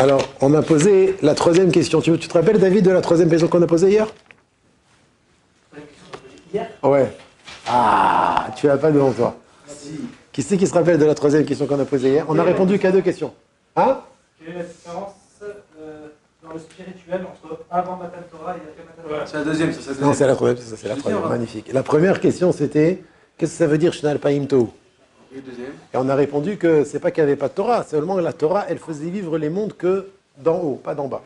Alors, on a posé la troisième question. Tu, tu te rappelles, David, de la troisième question qu'on a posée hier? Hier Ouais. Ah, tu l'as pas devant toi. Qui c'est qui se rappelle de la troisième question qu'on a posée hier? On a répondu qu'à deux questions. Hein? Quelle est la différence euh, dans le spirituel entre avant Matan Torah et après Matan Torah? C'est la deuxième, c'est la Non, c'est la troisième, c'est ça, c'est la sais, ouais. Magnifique. La première question, c'était qu'est-ce que ça veut dire Shnal Paim Tou Et on a répondu que c'est pas qu'il n'y avait pas de Torah, seulement la Torah, elle faisait vivre les mondes que d'en haut, pas d'en bas.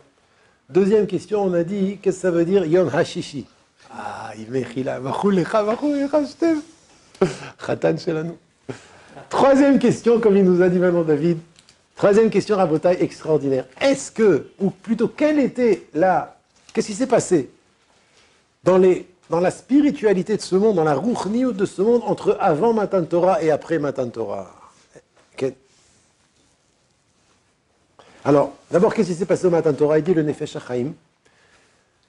Deuxième question, on a dit qu'est-ce que ça veut dire Yom Hashishi? Ah, Imechila, Vachulecha, Vachulecha, Shtem. Khatan Shelanu. Troisième question, comme il nous a dit maintenant David. Troisième question, Rabotai, extraordinaire. Est-ce que, ou plutôt, quelle était la. Qu'est-ce qui s'est passé dans, les, dans la spiritualité de ce monde, dans la rouchniout de ce monde, entre avant Matan Torah et après Matan Torah. Alors, d'abord, qu'est-ce qui s'est passé au Matan Torah? Il dit le Nefesh Achaim.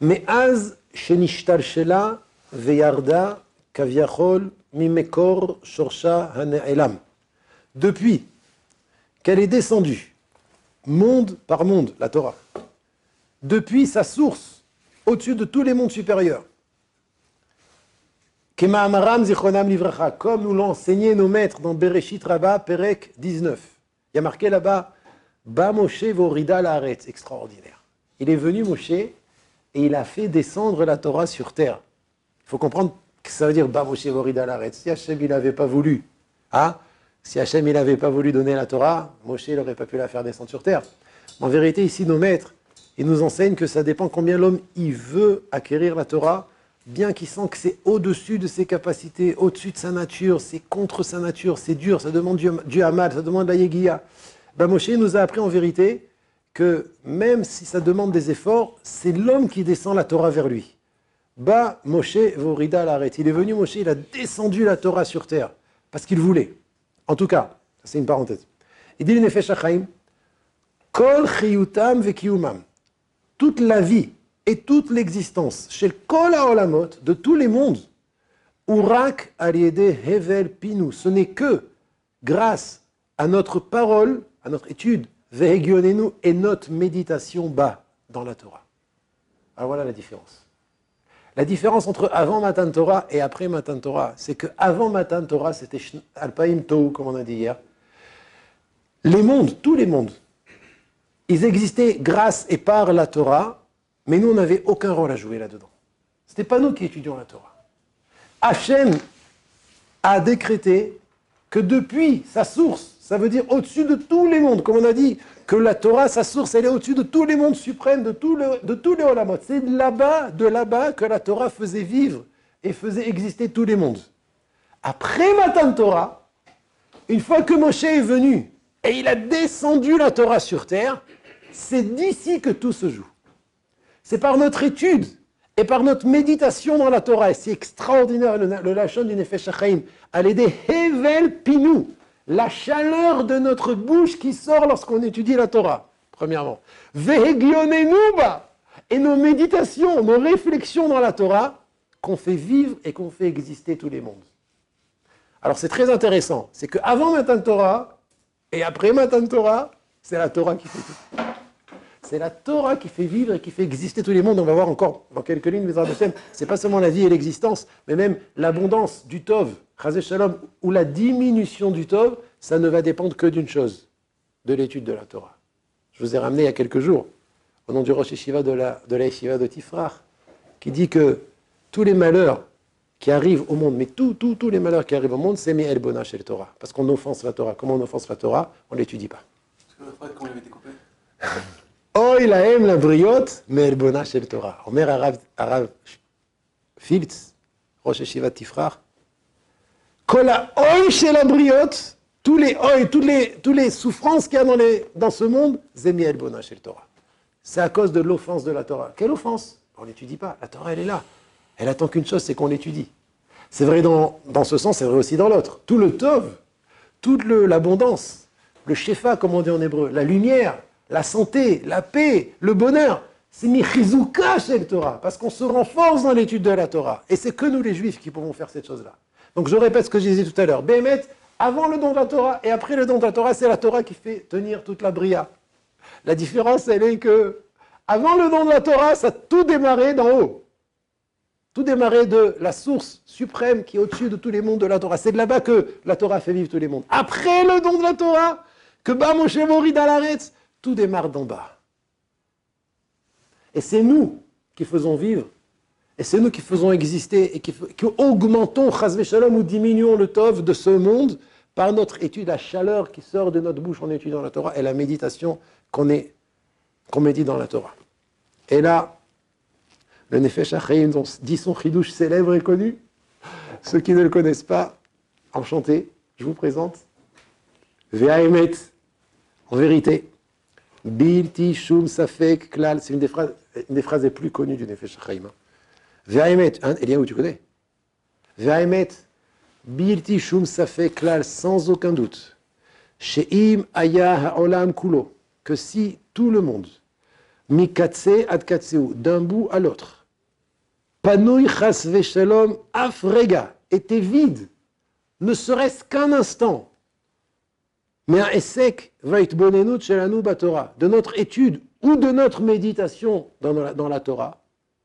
Mais az shenishtar shela veyarda kaviachol mimekor shorsha hane'elam. Depuis qu'elle est descendue, monde par monde, la Torah, depuis sa source, au-dessus de tous les mondes supérieurs, Kema'amaram comme nous l'ont enseigné nos maîtres dans Bereshit Rabbah, Perek 19. Il y a marqué là-bas, Ba Moshe vorida extraordinaire. Il est venu, Moshe, et il a fait descendre la Torah sur terre. Il faut comprendre que ça veut dire Ba Moshe vorida. Si Hachem il n'avait pas voulu, hein, si Hachem il n'avait pas voulu donner la Torah, Moshe n'aurait pas pu la faire descendre sur terre. En vérité, ici, nos maîtres, ils nous enseignent que ça dépend combien l'homme il veut acquérir la Torah, bien qu'il sent que c'est au-dessus de ses capacités, au-dessus de sa nature, c'est contre sa nature, c'est dur, ça demande du, du ça demande la yegiya. Ben Moshe nous a appris en vérité que même si ça demande des efforts, c'est l'homme qui descend la Torah vers lui. Ba Moshe vorida l'arrête. Il est venu, Moshe, il a descendu la Torah sur terre, parce qu'il voulait. En tout cas, c'est une parenthèse. Il dit Nefesh Kol chiyutam vekiyumam. Toute la vie et toute l'existence, chez le Kol haolamot, de tous les mondes, Urak aliede hevel pinu. Ce n'est que grâce à notre parole, à notre étude, vehegionenu, et notre méditation bas dans la Torah. Alors voilà la différence. La différence entre avant Matan Torah et après Matan Torah, c'est que avant Matan Torah, c'était Alpaim Tou, comme on a dit hier. Les mondes, tous les mondes, ils existaient grâce et par la Torah, mais nous, on n'avait aucun rôle à jouer là-dedans. Ce n'était pas nous qui étudions la Torah. Hachem a décrété que depuis sa source, ça veut dire au-dessus de tous les mondes, comme on a dit, que la Torah, sa source, elle est au-dessus de tous les mondes suprêmes, de, tous les olamot. C'est de là-bas, de là-bas que la Torah faisait vivre et faisait exister tous les mondes. Après Matan Torah, une fois que Moshe est venu et il a descendu la Torah sur terre, c'est d'ici que tout se joue. C'est par notre étude et par notre méditation dans la Torah. Et c'est extraordinaire le, le lachon du Nefesh l'aider Hevel Pinou, la chaleur de notre bouche qui sort lorsqu'on étudie la Torah, premièrement. Vehegionenuba, et nos méditations, nos réflexions dans la Torah, qu'on fait vivre et qu'on fait exister tous les mondes. Alors c'est très intéressant, c'est qu'avant Matan Torah et après Matan Torah, c'est la Torah qui fait tout. C'est la Torah qui fait vivre et qui fait exister tous les mondes. On va voir encore dans quelques lignes, mais c'est pas seulement la vie et l'existence, mais même l'abondance du Tov, Shalom, ou la diminution du Tov, ça ne va dépendre que d'une chose, de l'étude de la Torah. Je vous ai ramené il y a quelques jours, au nom du Rosh Yeshiva de la, de la Yeshiva de Tifrach, qui dit que tous les malheurs qui arrivent au monde, mais tous, les malheurs qui arrivent au monde, c'est El Bona chez le Torah. Parce qu'on offense la Torah. Comment on offense la Torah? On ne l'étudie pas. Parce que le frère, comment il avait été coupé? Oy lahem la briote, mais bona shel Torah. Omer Arav, Arav Filtz, Rosh Yeshiva Tifrach. Kol oy shel la briote, tous les oy, toutes les, toutes les souffrances qu'il y a dans, les, dans ce monde, zemi el bona shel Torah. C'est à cause de l'offense de la Torah. Quelle offense? On n'étudie pas. La Torah, elle est là. Elle attend qu'une chose, c'est qu'on l'étudie. C'est vrai dans, dans ce sens, c'est vrai aussi dans l'autre. Tout le tov, toute le- l'abondance, le shefa, comme on dit en hébreu, la lumière, la santé, la paix, le bonheur, c'est michizuka chez le Torah, parce qu'on se renforce dans l'étude de la Torah. Et c'est que nous, les juifs, qui pouvons faire cette chose-là. Donc je répète ce que je disais tout à l'heure. Béhémet, avant le don de la Torah et après le don de la Torah, c'est la Torah qui fait tenir toute la bria. La différence, elle est que, avant le don de la Torah, ça a tout démarré d'en haut. Tout démarré de la source suprême qui est au-dessus de tous les mondes de la Torah. C'est de là-bas que la Torah fait vivre tous les mondes. Après le don de la Torah, que Ba Moshe Morid tout démarre d'en bas. Et c'est nous qui faisons vivre, et c'est nous qui faisons exister, et qui, augmentons, Shalom, ou diminuons le Tov de ce monde par notre étude, la chaleur qui sort de notre bouche en étudiant la Torah, et la méditation qu'on qu'on médite dans la Torah. Et là, le Nefesh Achayim dit son chidouche célèbre et connu. Ceux qui ne le connaissent pas, enchanté, je vous présente. Ve'aemet, en vérité, Bilti Shum Safek Klal, c'est une des phrases, les plus connues du Nefesh Chaim. Ve'aemet, hein, où tu connais? Ve'aemet, Bilti Shum Safek Klal, sans aucun doute. She'im Aya Ha'olam Kulo, que si tout le monde, Mikatse ad Katseu, d'un bout à l'autre, Panoui Chas Veshalom Afrega, était vide, ne serait-ce qu'un instant, mais un Essek va être Torah, de notre étude ou de notre méditation dans la, Torah.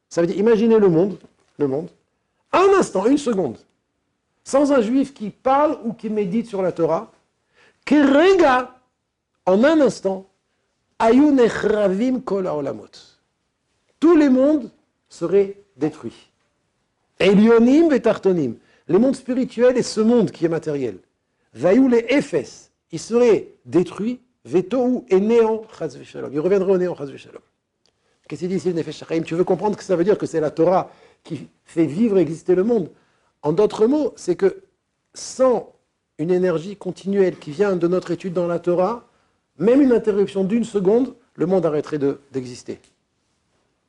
Ça veut dire, imaginez le monde, le monde, un instant, une seconde, sans un juif qui parle ou qui médite sur la Torah, rega, en un instant. Tous les mondes seraient détruits. Elionim vetartonim, les mondes spirituels et ce monde qui est matériel. Vayou Ephes, il serait détruit, veto et néant, il reviendrait au néant, Qu'est-ce qu'il dit ici Nefesh Tu veux comprendre que ça veut dire que c'est la Torah qui fait vivre et exister le monde? En d'autres mots, c'est que sans une énergie continuelle qui vient de notre étude dans la Torah, même une interruption d'une seconde, le monde arrêterait d'exister.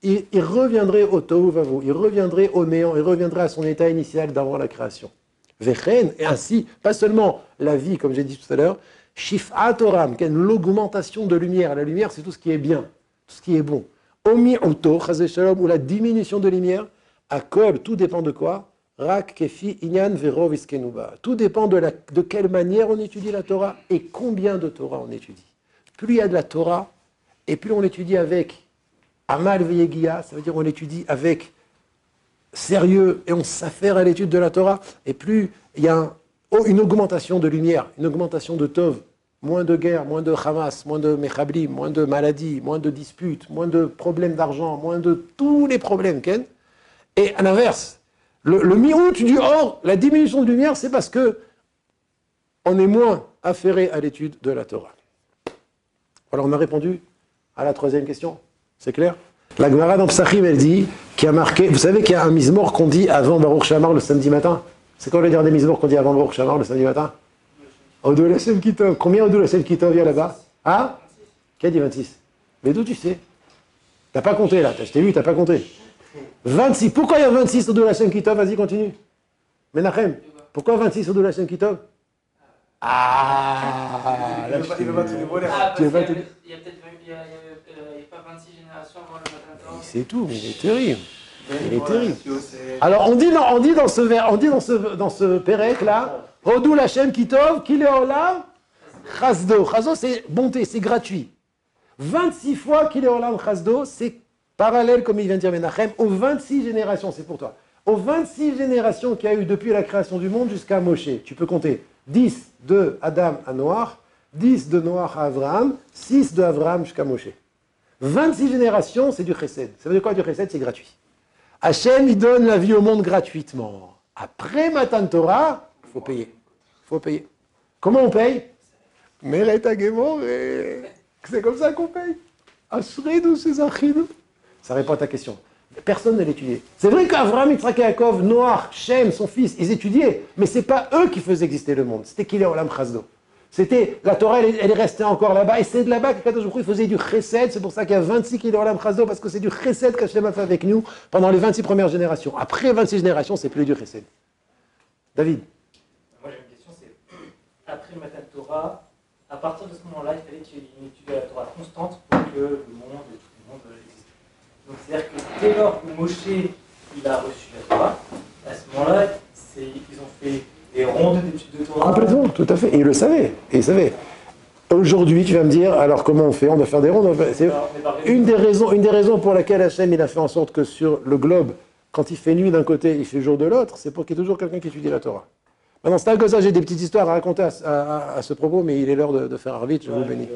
il, reviendrait au Tohu il reviendrait au néant, il reviendrait à son état initial d'avant la création et ainsi, pas seulement la vie, comme j'ai dit tout à l'heure, Shif'at Oram, l'augmentation de lumière. La lumière, c'est tout ce qui est bien, tout ce qui est bon. Omi Oto, ou la diminution de lumière, Akol, tout dépend de quoi? Rak, Kefi, Inyan, Vero, Tout dépend de, la, de quelle manière on étudie la Torah et combien de Torah on étudie. Plus il y a de la Torah, et plus on étudie avec Amal Veyegia, ça veut dire on étudie avec sérieux et on s'affaire à l'étude de la Torah, et plus il y a oh, une augmentation de lumière, une augmentation de Tov, moins de guerre, moins de Hamas, moins de Mechabli, moins de maladies, moins de disputes, moins de problèmes d'argent, moins de tous les problèmes, Ken. Et à l'inverse, le, le du or, la diminution de lumière, c'est parce que on est moins affairé à l'étude de la Torah. Alors on a répondu à la troisième question, c'est clair? La Gemara dans Psachim, elle dit, qui a marqué, vous savez qu'il y a un mismor qu'on dit avant Baruch Shamar le samedi matin? C'est quoi le dernier mismor qu'on dit avant Baruch Shamar le samedi matin? Odou Kitov. Combien Odou Kitov il y a là-bas? Hein? Qui a dit 26 Mais d'où tu sais? T'as pas compté là, je t'ai vu, t'as pas compté. 26. Pourquoi il y a 26 Odou Kitov Vas-y, continue. Menachem, pourquoi 26 Odou Kitov Ah Là, il va te Ah, parce qu'il y a peut-être pas 26 générations avant le matin C'est tout, mais il est terrible. Il est terrible. Alors on dit dans, on dit dans ce vers, on dit dans ce dans ce pérec là, Rodou Lachem Kitov, Kileolam, Chazdo. Chazdo c'est bonté, c'est gratuit. 26 fois Kileolam Chazdo, c'est parallèle comme il vient de dire Menachem, aux 26 générations, c'est pour toi. Aux 26 générations qu'il y a eu depuis la création du monde jusqu'à Moshe. Tu peux compter 10 de Adam à Noir, 10 de Noir à Abraham, 6 de Abraham jusqu'à Moshe. 26 générations, c'est du chesed. Ça veut dire quoi du chesed? C'est gratuit. Hachem, il donne la vie au monde gratuitement. Après Matan Torah, il faut payer. Faut payer. Comment on paye? C'est comme ça qu'on paye. Ça répond à ta question. Personne ne l'étudiait. C'est vrai qu'Avraham, Yitzhak Yaakov, Noach, Shem, son fils, ils étudiaient, mais ce n'est pas eux qui faisaient exister le monde. C'était qu'il Olam Chazdo. C'était, la Torah, elle, est restée encore là-bas, et c'est de là-bas que Kadosh il faisait du chesed, c'est pour ça qu'il y a 26 kilos chazdo, parce que c'est du chesed qu'Hachem a fait avec nous pendant les 26 premières générations. Après 26 générations, c'est plus du chesed. David Moi j'ai une question, c'est, après le Matan Torah, à partir de ce moment-là, il fallait qu'il y ait une étude de la Torah constante pour que le monde tout le monde existe. Donc c'est-à-dire que dès lors que Moshe, il a reçu la Torah, à ce moment-là, ils ont fait des rondes d'études de Torah. Complètement, tout à fait. Et il le savait. Et il savait. Aujourd'hui, tu vas me dire, alors comment on fait? On doit faire des rondes c'est- une des, raisons, une des raisons pour laquelle Hachem il a fait en sorte que sur le globe, quand il fait nuit d'un côté, il fait jour de l'autre, c'est pour qu'il y ait toujours quelqu'un qui étudie la Torah. Maintenant, c'est un comme ça, j'ai des petites histoires à raconter à, à- à- à ce propos, mais il est l'heure de, de faire vite, je vous bénis.